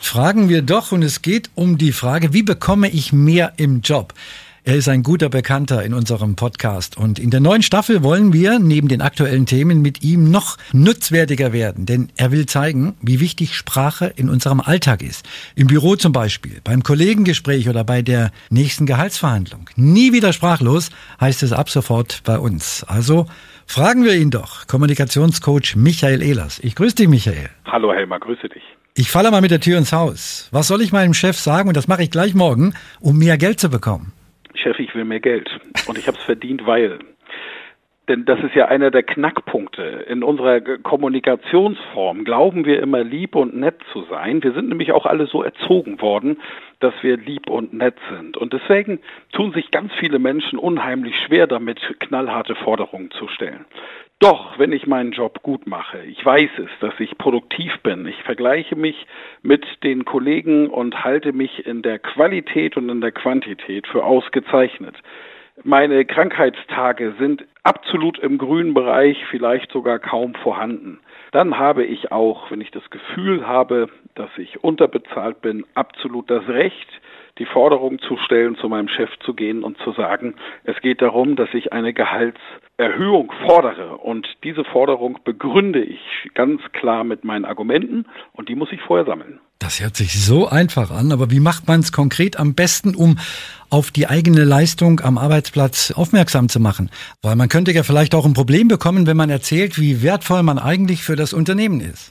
Fragen wir doch und es geht um die Frage, wie bekomme ich mehr im Job? Er ist ein guter Bekannter in unserem Podcast und in der neuen Staffel wollen wir neben den aktuellen Themen mit ihm noch nutzwertiger werden, denn er will zeigen, wie wichtig Sprache in unserem Alltag ist. Im Büro zum Beispiel, beim Kollegengespräch oder bei der nächsten Gehaltsverhandlung. Nie wieder sprachlos heißt es ab sofort bei uns. Also fragen wir ihn doch, Kommunikationscoach Michael Ehlers. Ich grüße dich, Michael. Hallo Helmer, grüße dich. Ich falle mal mit der Tür ins Haus. Was soll ich meinem Chef sagen, und das mache ich gleich morgen, um mehr Geld zu bekommen? Chef, ich will mehr Geld. Und ich habe es verdient, weil. Denn das ist ja einer der Knackpunkte. In unserer Kommunikationsform glauben wir immer lieb und nett zu sein. Wir sind nämlich auch alle so erzogen worden, dass wir lieb und nett sind. Und deswegen tun sich ganz viele Menschen unheimlich schwer damit, knallharte Forderungen zu stellen. Doch, wenn ich meinen Job gut mache, ich weiß es, dass ich produktiv bin, ich vergleiche mich mit den Kollegen und halte mich in der Qualität und in der Quantität für ausgezeichnet. Meine Krankheitstage sind absolut im grünen Bereich, vielleicht sogar kaum vorhanden. Dann habe ich auch, wenn ich das Gefühl habe, dass ich unterbezahlt bin, absolut das Recht, die Forderung zu stellen, zu meinem Chef zu gehen und zu sagen, es geht darum, dass ich eine Gehaltserhöhung fordere. Und diese Forderung begründe ich ganz klar mit meinen Argumenten und die muss ich vorher sammeln. Das hört sich so einfach an, aber wie macht man es konkret am besten, um auf die eigene Leistung am Arbeitsplatz aufmerksam zu machen? Weil man könnte ja vielleicht auch ein Problem bekommen, wenn man erzählt, wie wertvoll man eigentlich für das Unternehmen ist.